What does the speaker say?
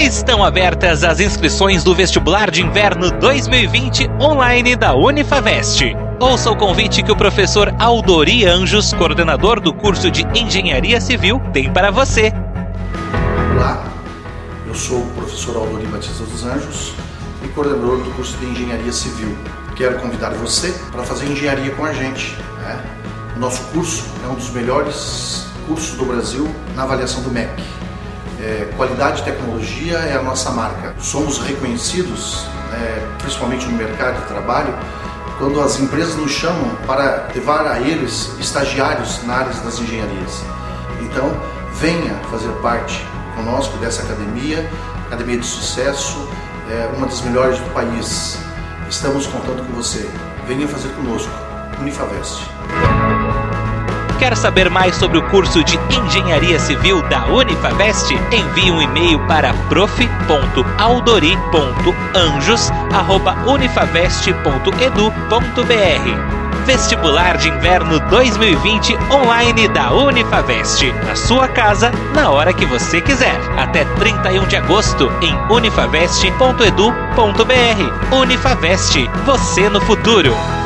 Estão abertas as inscrições do vestibular de inverno 2020 online da Unifavest. Ouça o convite que o professor Aldori Anjos, coordenador do curso de Engenharia Civil, tem para você. Olá, eu sou o professor Aldori Batista dos Anjos e coordenador do curso de Engenharia Civil. Quero convidar você para fazer engenharia com a gente. Né? O nosso curso é um dos melhores cursos do Brasil na avaliação do MEC. É, qualidade e tecnologia é a nossa marca. Somos reconhecidos, é, principalmente no mercado de trabalho, quando as empresas nos chamam para levar a eles estagiários na área das engenharias. Então, venha fazer parte conosco dessa academia, academia de sucesso, é uma das melhores do país. Estamos contando com você. Venha fazer conosco. Unifavest. Quer saber mais sobre o curso de Engenharia Civil da Unifavest? Envie um e-mail para prof.aldori.anjos@unifavest.edu.br. Vestibular de Inverno 2020 online da Unifavest. Na sua casa, na hora que você quiser. Até 31 de agosto em unifavest.edu.br. Unifavest, você no futuro.